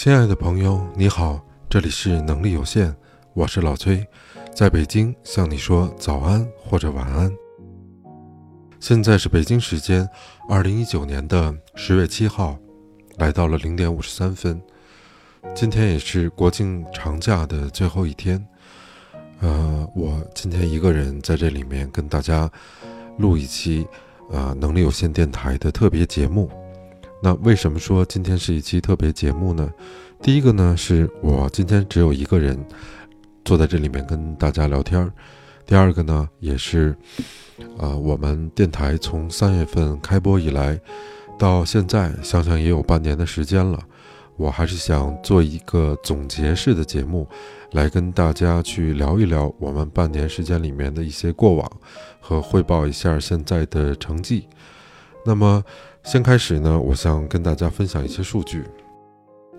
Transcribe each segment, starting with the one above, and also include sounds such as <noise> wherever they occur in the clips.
亲爱的朋友，你好，这里是能力有限，我是老崔，在北京向你说早安或者晚安。现在是北京时间二零一九年的十月七号，来到了零点五十三分。今天也是国庆长假的最后一天，呃，我今天一个人在这里面跟大家录一期呃能力有限电台的特别节目。那为什么说今天是一期特别节目呢？第一个呢，是我今天只有一个人坐在这里面跟大家聊天儿；第二个呢，也是，呃，我们电台从三月份开播以来到现在，想想也有半年的时间了。我还是想做一个总结式的节目，来跟大家去聊一聊我们半年时间里面的一些过往，和汇报一下现在的成绩。那么。先开始呢，我想跟大家分享一些数据。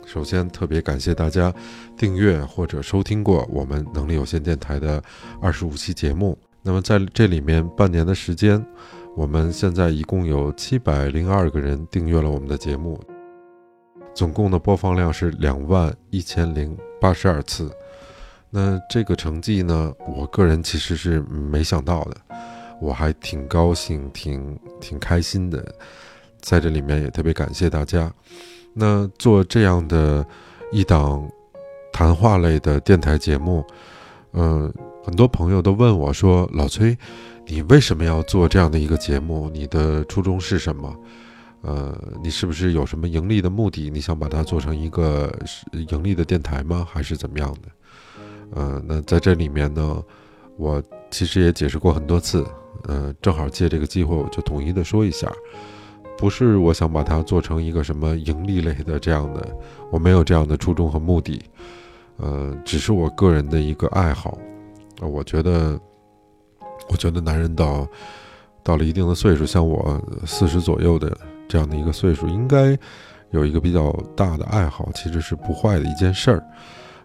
首先，特别感谢大家订阅或者收听过我们能力有限电台的二十五期节目。那么在这里面，半年的时间，我们现在一共有七百零二个人订阅了我们的节目，总共的播放量是两万一千零八十二次。那这个成绩呢，我个人其实是没想到的，我还挺高兴、挺挺开心的。在这里面也特别感谢大家。那做这样的一档谈话类的电台节目，嗯，很多朋友都问我说：“老崔，你为什么要做这样的一个节目？你的初衷是什么？呃，你是不是有什么盈利的目的？你想把它做成一个盈利的电台吗？还是怎么样的？”呃，那在这里面呢，我其实也解释过很多次。呃，正好借这个机会，我就统一的说一下。不是我想把它做成一个什么盈利类的这样的，我没有这样的初衷和目的，呃，只是我个人的一个爱好。呃，我觉得，我觉得男人到到了一定的岁数，像我四十左右的这样的一个岁数，应该有一个比较大的爱好，其实是不坏的一件事儿。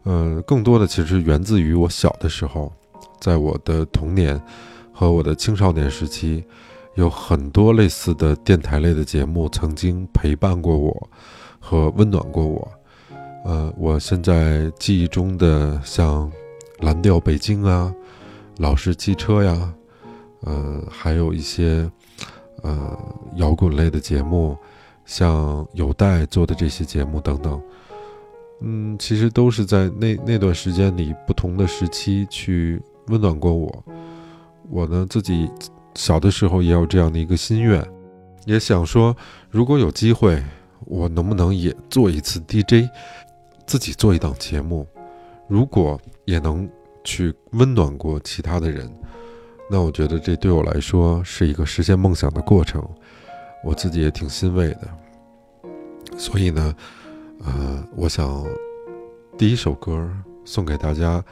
嗯，更多的其实源自于我小的时候，在我的童年和我的青少年时期。有很多类似的电台类的节目曾经陪伴过我，和温暖过我。呃，我现在记忆中的像《蓝调北京》啊，《老式汽车》呀，呃，还有一些呃摇滚类的节目，像有待做的这些节目等等。嗯，其实都是在那那段时间里不同的时期去温暖过我。我呢自己。小的时候也有这样的一个心愿，也想说，如果有机会，我能不能也做一次 DJ，自己做一档节目？如果也能去温暖过其他的人，那我觉得这对我来说是一个实现梦想的过程，我自己也挺欣慰的。所以呢，呃，我想第一首歌送给大家，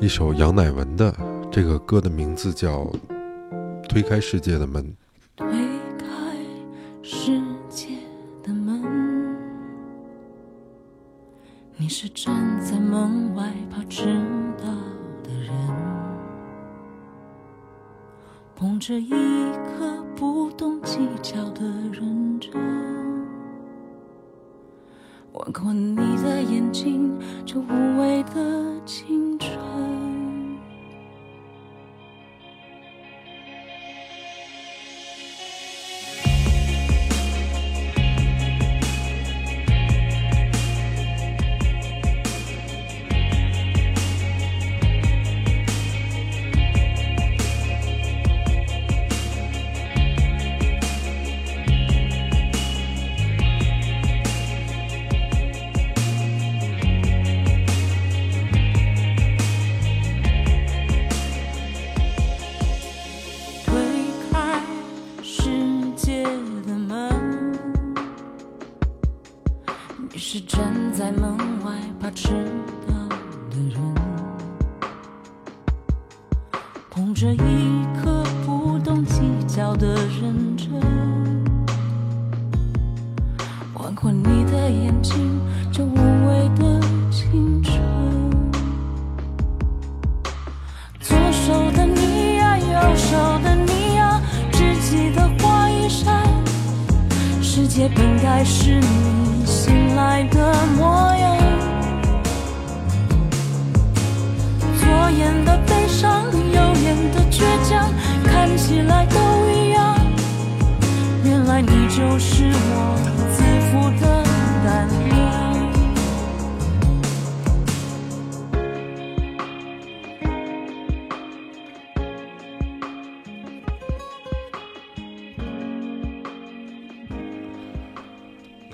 一首杨乃文的，这个歌的名字叫。推开世界的门，推开世界的门，你是站在门外怕迟到的人，捧着一颗不懂计较的认真，吻过你的眼睛，这无畏的青春。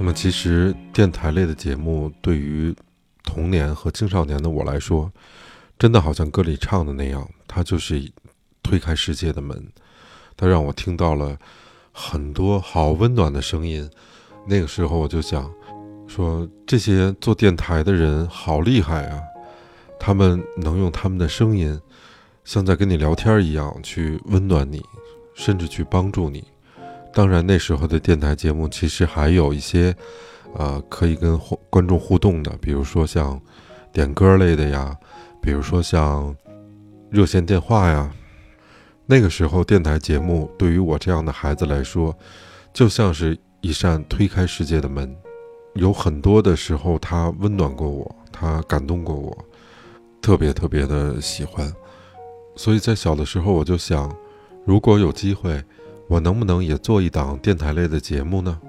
那么，其实电台类的节目对于童年和青少年的我来说，真的好像歌里唱的那样，它就是推开世界的门，它让我听到了很多好温暖的声音。那个时候我就想说，这些做电台的人好厉害啊！他们能用他们的声音，像在跟你聊天一样，去温暖你，甚至去帮助你。当然，那时候的电台节目其实还有一些，呃，可以跟观众互动的，比如说像点歌类的呀，比如说像热线电话呀。那个时候，电台节目对于我这样的孩子来说，就像是一扇推开世界的门。有很多的时候，它温暖过我，它感动过我，特别特别的喜欢。所以在小的时候，我就想，如果有机会。我能不能也做一档电台类的节目呢？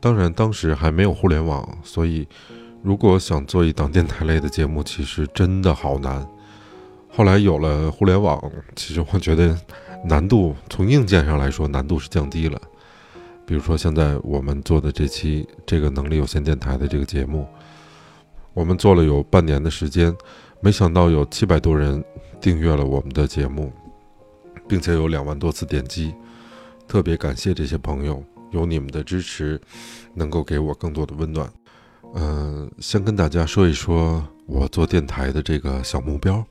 当然，当时还没有互联网，所以如果想做一档电台类的节目，其实真的好难。后来有了互联网，其实我觉得难度从硬件上来说，难度是降低了。比如说现在我们做的这期这个能力有限电台的这个节目，我们做了有半年的时间，没想到有七百多人订阅了我们的节目。并且有两万多次点击，特别感谢这些朋友，有你们的支持，能够给我更多的温暖。嗯，先跟大家说一说我做电台的这个小目标。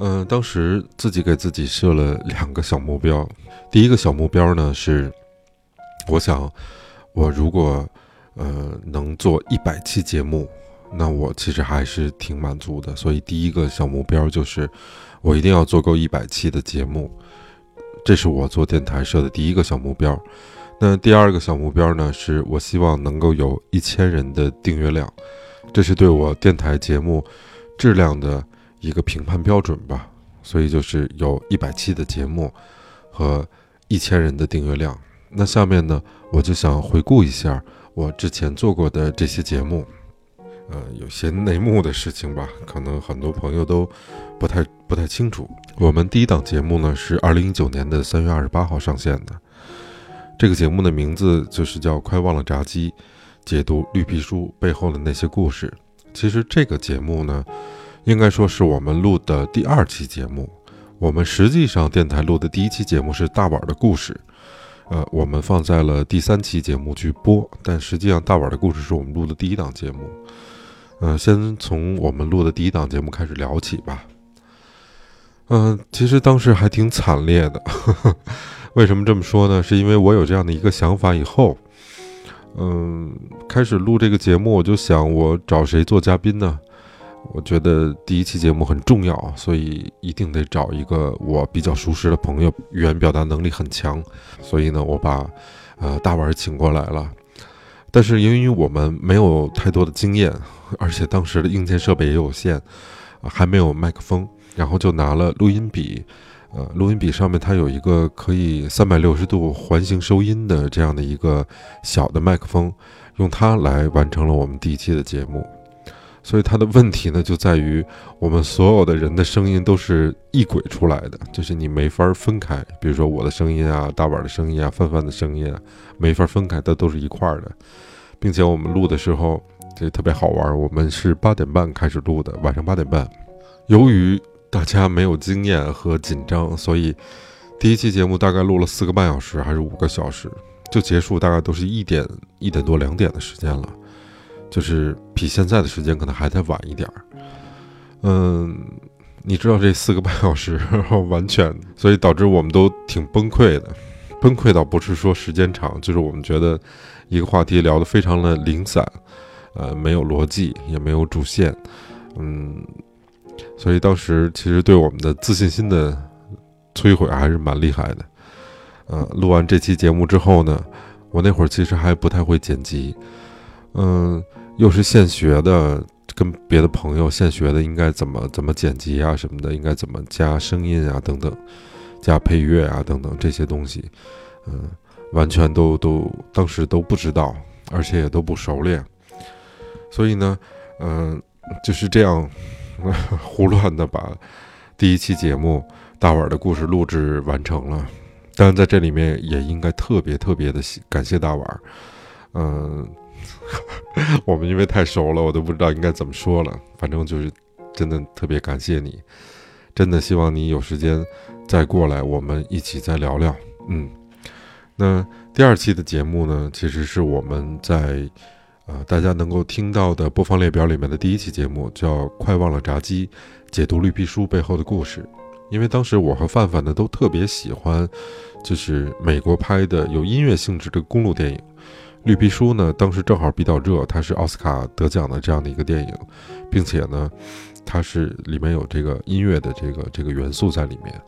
嗯，当时自己给自己设了两个小目标。第一个小目标呢是，我想我如果呃能做一百期节目，那我其实还是挺满足的。所以第一个小目标就是，我一定要做够一百期的节目。这是我做电台设的第一个小目标，那第二个小目标呢？是我希望能够有一千人的订阅量，这是对我电台节目质量的一个评判标准吧。所以就是有一百期的节目和一千人的订阅量。那下面呢，我就想回顾一下我之前做过的这些节目。呃，有些内幕的事情吧，可能很多朋友都不太不太清楚。我们第一档节目呢是二零一九年的三月二十八号上线的，这个节目的名字就是叫《快忘了炸鸡》，解读绿皮书背后的那些故事。其实这个节目呢，应该说是我们录的第二期节目。我们实际上电台录的第一期节目是大碗的故事，呃，我们放在了第三期节目去播，但实际上大碗的故事是我们录的第一档节目。嗯，先从我们录的第一档节目开始聊起吧。嗯，其实当时还挺惨烈的。<laughs> 为什么这么说呢？是因为我有这样的一个想法，以后，嗯，开始录这个节目，我就想我找谁做嘉宾呢？我觉得第一期节目很重要，所以一定得找一个我比较熟识的朋友，语言表达能力很强。所以呢，我把呃大碗请过来了。但是由于我们没有太多的经验。而且当时的硬件设备也有限，还没有麦克风，然后就拿了录音笔，呃，录音笔上面它有一个可以三百六十度环形收音的这样的一个小的麦克风，用它来完成了我们第一期的节目。所以它的问题呢，就在于我们所有的人的声音都是异轨出来的，就是你没法分开。比如说我的声音啊，大碗的声音啊，范范的声音啊，没法分开，它都是一块儿的，并且我们录的时候。这特别好玩，我们是八点半开始录的，晚上八点半。由于大家没有经验和紧张，所以第一期节目大概录了四个半小时还是五个小时，就结束，大概都是一点一点多两点的时间了，就是比现在的时间可能还得晚一点儿。嗯，你知道这四个半小时完全，所以导致我们都挺崩溃的，崩溃倒不是说时间长，就是我们觉得一个话题聊得非常的零散。呃，没有逻辑，也没有主线，嗯，所以当时其实对我们的自信心的摧毁还是蛮厉害的。呃，录完这期节目之后呢，我那会儿其实还不太会剪辑，嗯，又是现学的，跟别的朋友现学的，应该怎么怎么剪辑啊什么的，应该怎么加声音啊等等，加配乐啊等等这些东西，嗯，完全都都当时都不知道，而且也都不熟练，所以呢，嗯，就是这样 <laughs> 胡乱的把第一期节目大碗的故事录制完成了。当然，在这里面也应该特别特别的感谢大碗，嗯。<laughs> 我们因为太熟了，我都不知道应该怎么说了。反正就是，真的特别感谢你，真的希望你有时间再过来，我们一起再聊聊。嗯，那第二期的节目呢，其实是我们在呃大家能够听到的播放列表里面的第一期节目，叫《快忘了炸鸡》，解读绿皮书背后的故事。因为当时我和范范呢都特别喜欢，就是美国拍的有音乐性质的公路电影。绿皮书呢，当时正好比较热，它是奥斯卡得奖的这样的一个电影，并且呢，它是里面有这个音乐的这个这个元素在里面，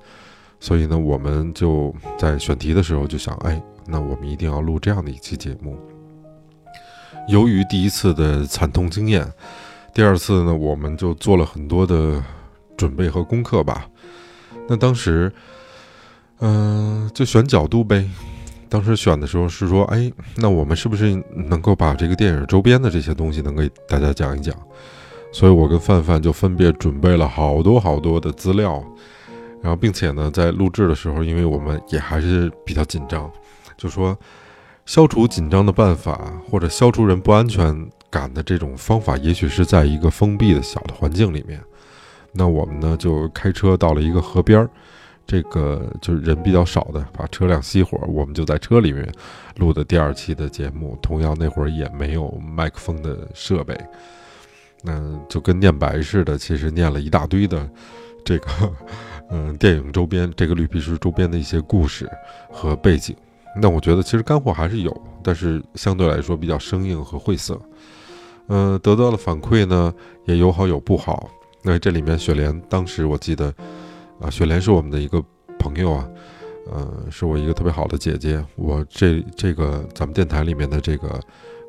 所以呢，我们就在选题的时候就想，哎，那我们一定要录这样的一期节目。由于第一次的惨痛经验，第二次呢，我们就做了很多的准备和功课吧。那当时，嗯，就选角度呗。当时选的时候是说，哎，那我们是不是能够把这个电影周边的这些东西能给大家讲一讲？所以我跟范范就分别准备了好多好多的资料，然后并且呢，在录制的时候，因为我们也还是比较紧张，就说消除紧张的办法或者消除人不安全感的这种方法，也许是在一个封闭的小的环境里面。那我们呢，就开车到了一个河边儿。这个就是人比较少的，把车辆熄火，我们就在车里面录的第二期的节目。同样那会儿也没有麦克风的设备，那就跟念白似的，其实念了一大堆的这个嗯电影周边，这个绿皮书周边的一些故事和背景。那我觉得其实干货还是有，但是相对来说比较生硬和晦涩。嗯，得到的反馈呢也有好有不好。那这里面雪莲当时我记得。啊，雪莲是我们的一个朋友啊，呃，是我一个特别好的姐姐。我这这个咱们电台里面的这个，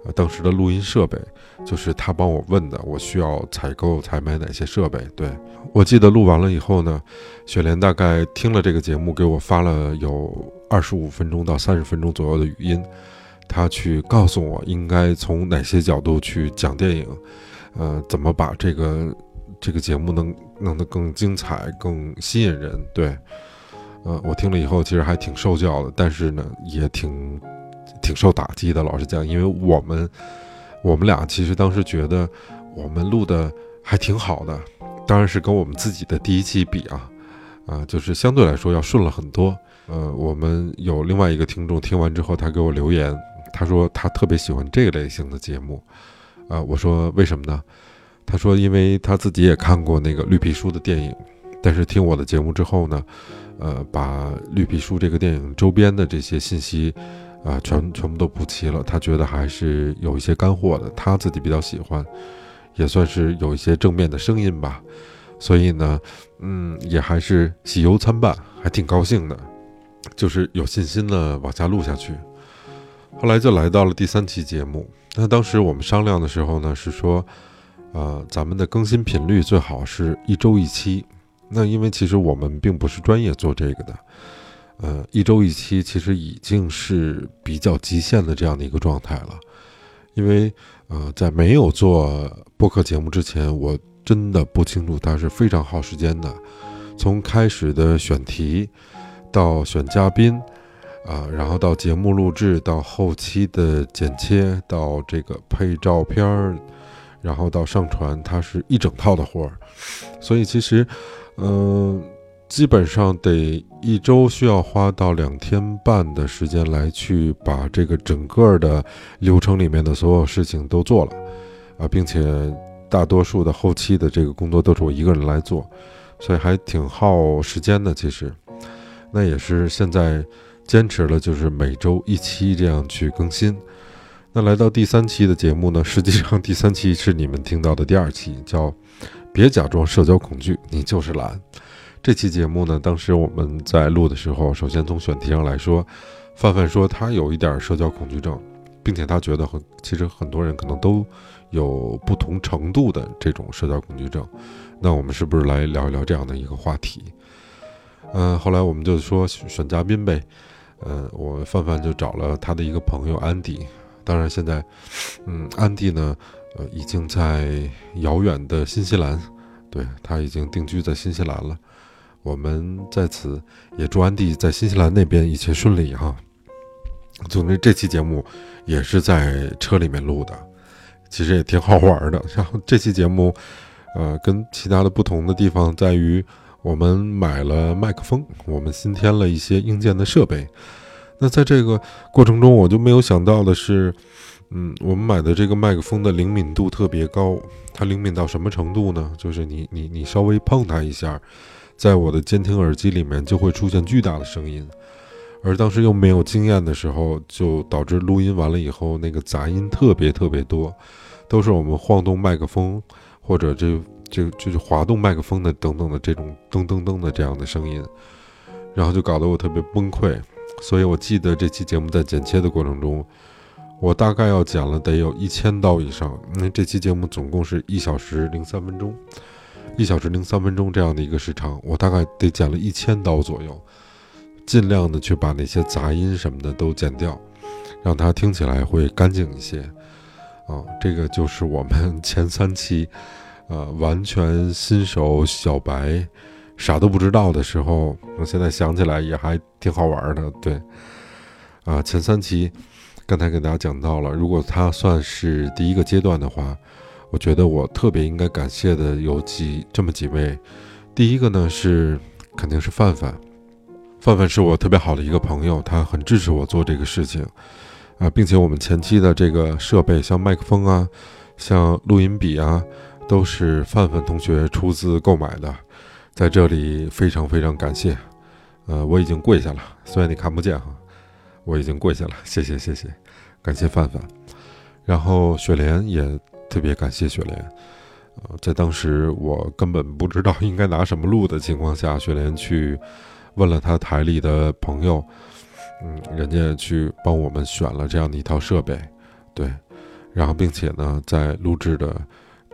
呃，当时的录音设备，就是她帮我问的，我需要采购采买哪些设备。对我记得录完了以后呢，雪莲大概听了这个节目，给我发了有二十五分钟到三十分钟左右的语音，他去告诉我应该从哪些角度去讲电影，呃，怎么把这个。这个节目能弄得更精彩、更吸引人，对，呃，我听了以后其实还挺受教的，但是呢，也挺挺受打击的。老实讲，因为我们我们俩其实当时觉得我们录的还挺好的，当然是跟我们自己的第一期比啊，啊，就是相对来说要顺了很多。呃，我们有另外一个听众听完之后，他给我留言，他说他特别喜欢这个类型的节目，啊，我说为什么呢？他说：“因为他自己也看过那个绿皮书的电影，但是听我的节目之后呢，呃，把绿皮书这个电影周边的这些信息，啊，全全部都补齐了。他觉得还是有一些干货的，他自己比较喜欢，也算是有一些正面的声音吧。所以呢，嗯，也还是喜忧参半，还挺高兴的，就是有信心的往下录下去。后来就来到了第三期节目，那当时我们商量的时候呢，是说。”呃，咱们的更新频率最好是一周一期。那因为其实我们并不是专业做这个的，呃，一周一期其实已经是比较极限的这样的一个状态了。因为呃，在没有做播客节目之前，我真的不清楚它是非常耗时间的。从开始的选题，到选嘉宾，啊，然后到节目录制，到后期的剪切，到这个配照片儿。然后到上传，它是一整套的活儿，所以其实，嗯，基本上得一周需要花到两天半的时间来去把这个整个的流程里面的所有事情都做了，啊，并且大多数的后期的这个工作都是我一个人来做，所以还挺耗时间的。其实，那也是现在坚持了，就是每周一期这样去更新。那来到第三期的节目呢？实际上第三期是你们听到的第二期，叫“别假装社交恐惧，你就是懒”。这期节目呢，当时我们在录的时候，首先从选题上来说，范范说他有一点社交恐惧症，并且他觉得很，其实很多人可能都有不同程度的这种社交恐惧症。那我们是不是来聊一聊这样的一个话题？嗯，后来我们就说选嘉宾呗。嗯，我范范就找了他的一个朋友安迪。当然现在，嗯，安迪呢，呃，已经在遥远的新西兰，对他已经定居在新西兰了。我们在此也祝安迪在新西兰那边一切顺利哈。总之，这期节目也是在车里面录的，其实也挺好玩的。然后这期节目，呃，跟其他的不同的地方在于，我们买了麦克风，我们新添了一些硬件的设备。那在这个过程中，我就没有想到的是，嗯，我们买的这个麦克风的灵敏度特别高，它灵敏到什么程度呢？就是你你你稍微碰它一下，在我的监听耳机里面就会出现巨大的声音。而当时又没有经验的时候，就导致录音完了以后，那个杂音特别特别多，都是我们晃动麦克风或者这就就是滑动麦克风的等等的这种噔噔噔的这样的声音，然后就搞得我特别崩溃。所以我记得这期节目在剪切的过程中，我大概要剪了得有一千刀以上，因为这期节目总共是一小时零三分钟，一小时零三分钟这样的一个时长，我大概得剪了一千刀左右。尽量的去把那些杂音什么的都剪掉，让它听起来会干净一些。啊，这个就是我们 <laughs> 前三期，呃，完全新手小白，啥都不知道的时候，我现在想起来也还挺好玩的。对，啊，前三期刚才给大家讲到了，如果它算是第一个阶段的话，我觉得我特别应该感谢的有几这么几位。第一个呢是肯定是范范。范范是我特别好的一个朋友，他很支持我做这个事情，啊，并且我们前期的这个设备，像麦克风啊，像录音笔啊，都是范范同学出资购买的，在这里非常非常感谢，呃，我已经跪下了，虽然你看不见哈，我已经跪下了，谢谢谢谢，感谢范范，然后雪莲也特别感谢雪莲，呃，在当时我根本不知道应该拿什么录的情况下，雪莲去。问了他台里的朋友，嗯，人家去帮我们选了这样的一套设备，对，然后并且呢，在录制的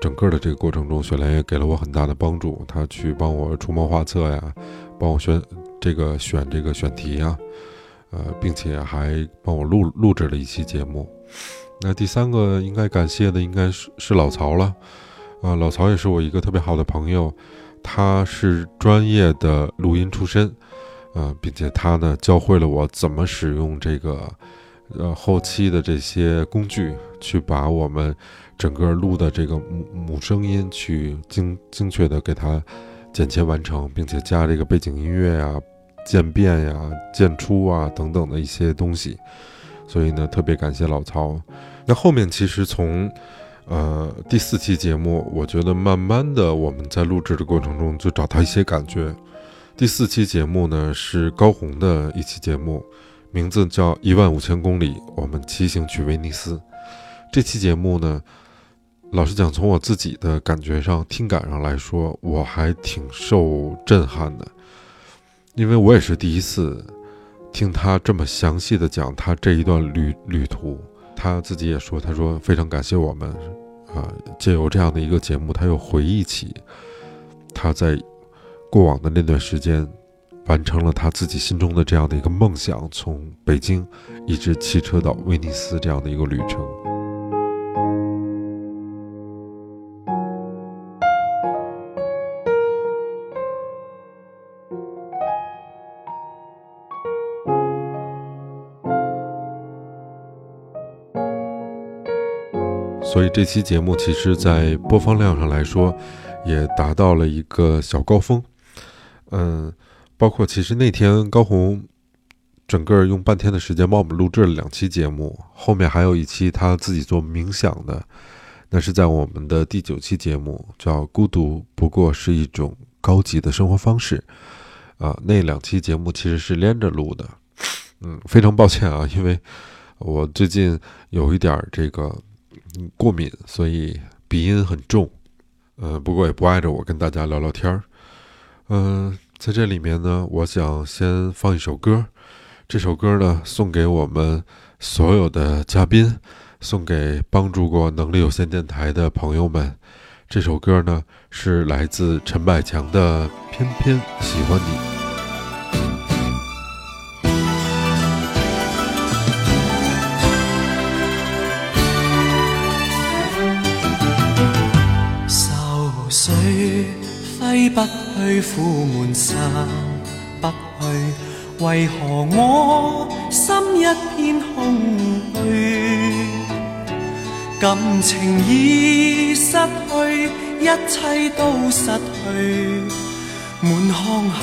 整个的这个过程中，雪莲也给了我很大的帮助，他去帮我出谋划策呀，帮我选这个选这个选题呀，呃，并且还帮我录录制了一期节目。那第三个应该感谢的应该是是老曹了，啊，老曹也是我一个特别好的朋友，他是专业的录音出身。呃，并且他呢教会了我怎么使用这个，呃，后期的这些工具，去把我们整个录的这个母母声音去精精确的给它剪切完成，并且加这个背景音乐呀、渐变呀、渐出啊等等的一些东西。所以呢，特别感谢老曹。那后面其实从呃第四期节目，我觉得慢慢的我们在录制的过程中就找到一些感觉。第四期节目呢是高红的一期节目，名字叫《一万五千公里，我们骑行去威尼斯》。这期节目呢，老实讲，从我自己的感觉上、听感上来说，我还挺受震撼的，因为我也是第一次听他这么详细的讲他这一段旅旅途。他自己也说，他说非常感谢我们，啊，借由这样的一个节目，他又回忆起他在。过往的那段时间，完成了他自己心中的这样的一个梦想，从北京一直骑车到威尼斯这样的一个旅程。所以这期节目其实，在播放量上来说，也达到了一个小高峰。嗯，包括其实那天高红，整个用半天的时间帮我们录制了两期节目，后面还有一期他自己做冥想的，那是在我们的第九期节目，叫《孤独不过是一种高级的生活方式》<laughs> 啊，那两期节目其实是连着录的。嗯，非常抱歉啊，因为我最近有一点这个过敏，所以鼻音很重。呃，不过也不碍着我跟大家聊聊天儿。嗯，在这里面呢，我想先放一首歌。这首歌呢，送给我们所有的嘉宾，送给帮助过能力有限电台的朋友们。这首歌呢，是来自陈百强的《偏偏喜欢你》。不去，苦闷散不去，为何我心一片空虚？感情已失去，一切都失去，满腔恨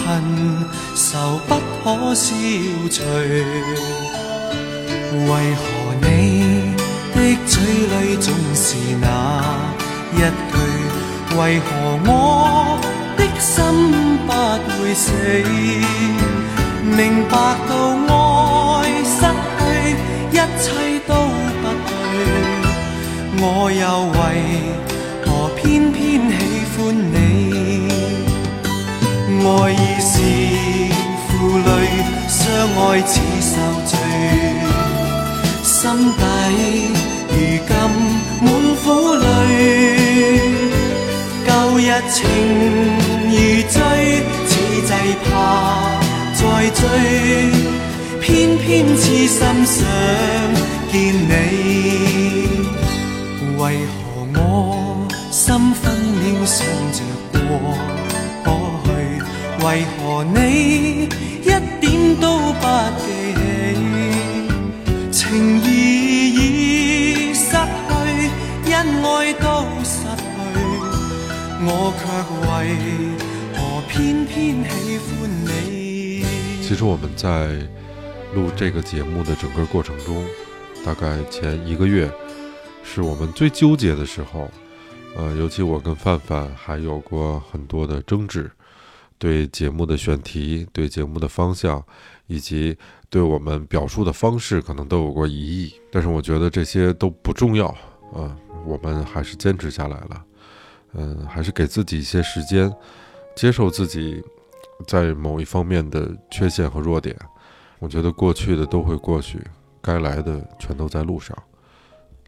愁不可消除。为何你的嘴里总是那一句？为何我心不会死？明白到爱失去，一切都不对，我又为何偏偏喜欢你？爱已是负累，相爱似受罪，心底如今满苦泪。旧日情如醉，此际怕再追，偏偏痴心想见你。为何我心分秒想着过过去？为何你一点都不记我却为何偏偏喜欢你？其实我们在录这个节目的整个过程中，大概前一个月是我们最纠结的时候。呃，尤其我跟范范还有过很多的争执，对节目的选题、对节目的方向，以及对我们表述的方式，可能都有过疑义。但是我觉得这些都不重要啊，我们还是坚持下来了。嗯，还是给自己一些时间，接受自己在某一方面的缺陷和弱点。我觉得过去的都会过去，该来的全都在路上。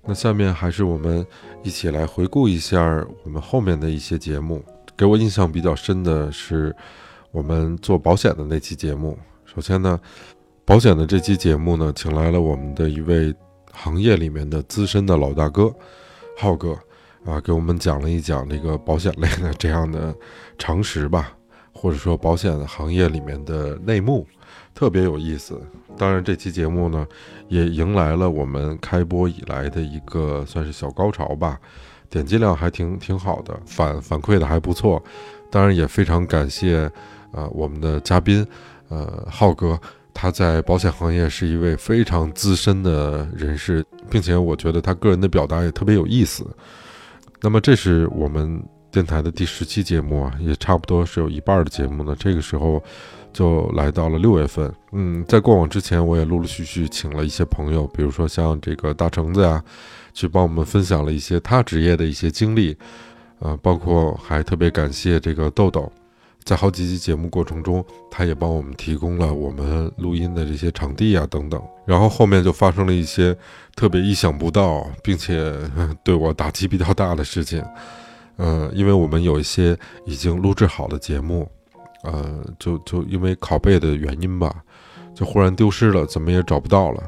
那下面还是我们一起来回顾一下我们后面的一些节目。给我印象比较深的是我们做保险的那期节目。首先呢，保险的这期节目呢，请来了我们的一位行业里面的资深的老大哥，浩哥。啊，给我们讲了一讲这个保险类的这样的常识吧，或者说保险行业里面的内幕，特别有意思。当然，这期节目呢，也迎来了我们开播以来的一个算是小高潮吧，点击量还挺挺好的，反反馈的还不错。当然，也非常感谢啊我们的嘉宾，呃浩哥，他在保险行业是一位非常资深的人士，并且我觉得他个人的表达也特别有意思。那么这是我们电台的第十期节目啊，也差不多是有一半的节目呢。这个时候就来到了六月份。嗯，在过往之前，我也陆陆续续请了一些朋友，比如说像这个大橙子呀，去帮我们分享了一些他职业的一些经历。啊，包括还特别感谢这个豆豆，在好几期节目过程中，他也帮我们提供了我们录音的这些场地啊等等。然后后面就发生了一些。特别意想不到，并且对我打击比较大的事情，呃，因为我们有一些已经录制好的节目，呃，就就因为拷贝的原因吧，就忽然丢失了，怎么也找不到了。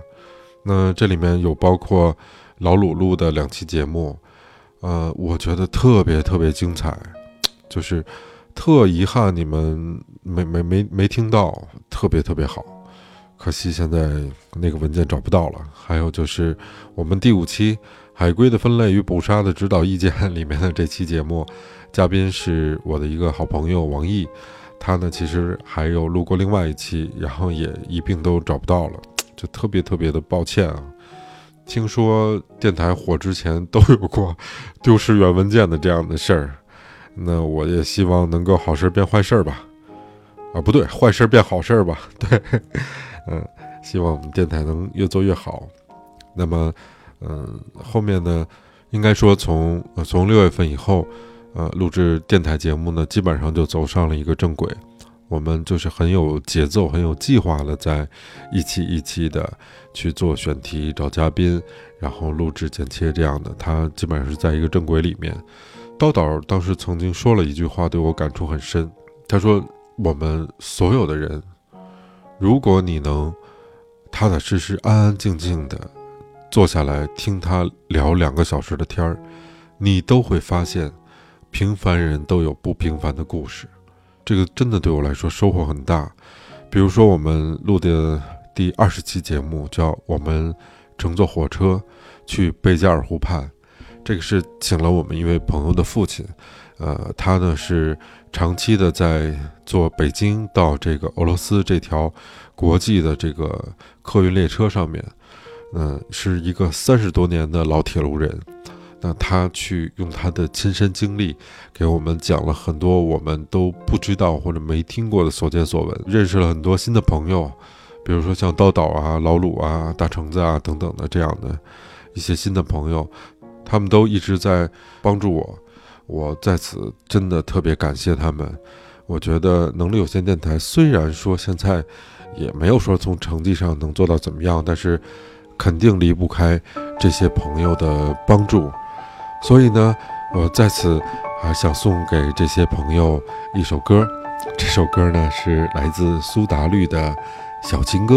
那这里面有包括老鲁录的两期节目，呃，我觉得特别特别精彩，就是特遗憾你们没没没没听到，特别特别好。可惜现在那个文件找不到了。还有就是我们第五期《海龟的分类与捕杀的指导意见》里面的这期节目，嘉宾是我的一个好朋友王毅，他呢其实还有录过另外一期，然后也一并都找不到了，就特别特别的抱歉啊。听说电台火之前都有过丢失原文件的这样的事儿，那我也希望能够好事变坏事吧。啊，不对，坏事变好事吧？对。嗯，希望我们电台能越做越好。那么，嗯，后面呢，应该说从从六月份以后，呃，录制电台节目呢，基本上就走上了一个正轨。我们就是很有节奏、很有计划的，在一期一期的去做选题、找嘉宾，然后录制、剪切这样的。它基本上是在一个正轨里面。刀导当时曾经说了一句话，对我感触很深。他说：“我们所有的人，如果你能踏踏实实、安安静静的坐下来听他聊两个小时的天儿，你都会发现，平凡人都有不平凡的故事。这个真的对我来说收获很大。比如说，我们录的第二十期节目叫《我们乘坐火车去贝加尔湖畔》。”这个是请了我们一位朋友的父亲，呃，他呢是长期的在坐北京到这个俄罗斯这条国际的这个客运列车上面，嗯，是一个三十多年的老铁路人。那他去用他的亲身经历给我们讲了很多我们都不知道或者没听过的所见所闻，认识了很多新的朋友，比如说像刀导啊、老鲁啊、大橙子啊等等的这样的一些新的朋友。他们都一直在帮助我，我在此真的特别感谢他们。我觉得能力有限电台虽然说现在也没有说从成绩上能做到怎么样，但是肯定离不开这些朋友的帮助。所以呢，我在此啊想送给这些朋友一首歌，这首歌呢是来自苏打绿的《小情歌》。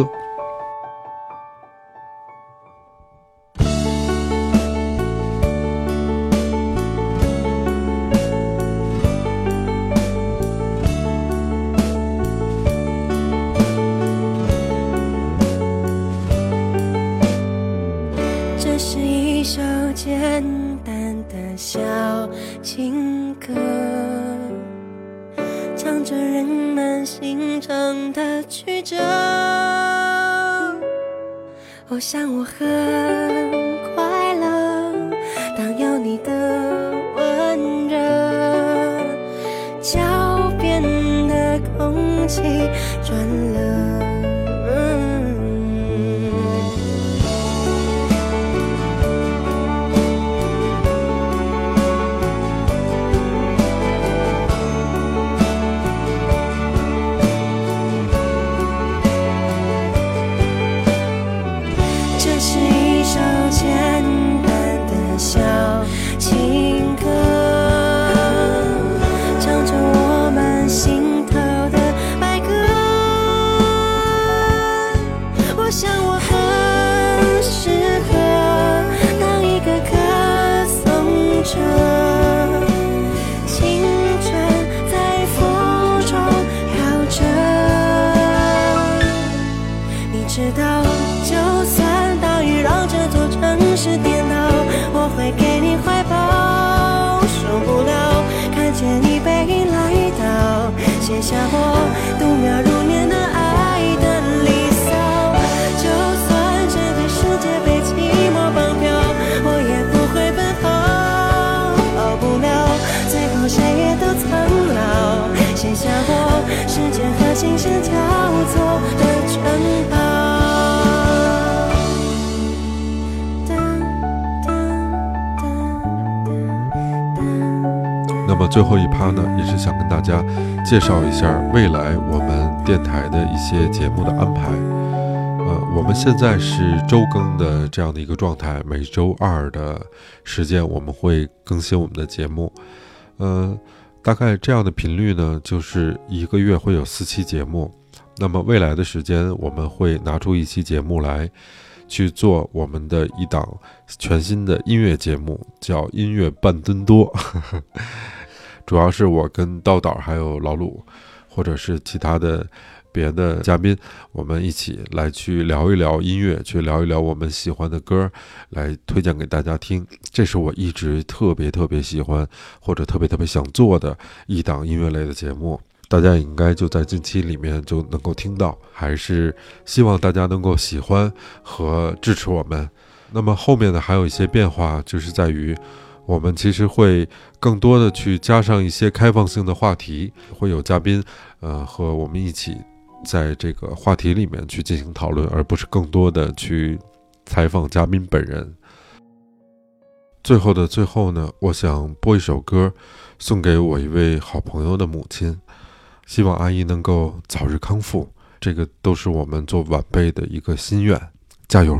转写下我度秒如年的爱的离骚，就算整个世界被寂寞绑票，我也不会奔跑。跑不了，最后谁也都苍老。写下我时间和琴声交错最后一趴呢，也是想跟大家介绍一下未来我们电台的一些节目的安排。呃，我们现在是周更的这样的一个状态，每周二的时间我们会更新我们的节目。呃，大概这样的频率呢，就是一个月会有四期节目。那么未来的时间，我们会拿出一期节目来去做我们的一档全新的音乐节目，叫音乐半吨多。主要是我跟刀导还有老鲁，或者是其他的别的嘉宾，我们一起来去聊一聊音乐，去聊一聊我们喜欢的歌，来推荐给大家听。这是我一直特别特别喜欢或者特别特别想做的一档音乐类的节目。大家应该就在近期里面就能够听到，还是希望大家能够喜欢和支持我们。那么后面呢，还有一些变化，就是在于。我们其实会更多的去加上一些开放性的话题，会有嘉宾，呃，和我们一起在这个话题里面去进行讨论，而不是更多的去采访嘉宾本人。最后的最后呢，我想播一首歌，送给我一位好朋友的母亲。希望阿姨能够早日康复，这个都是我们做晚辈的一个心愿，加油！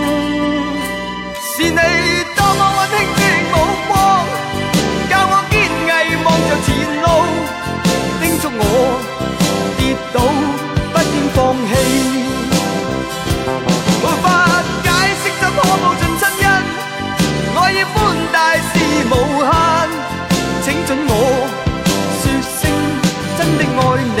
是你多么温馨的目光，教我坚毅望着前路，叮嘱我跌倒不应放弃。无法解释怎可报尽亲恩，爱意宽大是无限，请准我说声真的爱你。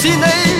是你多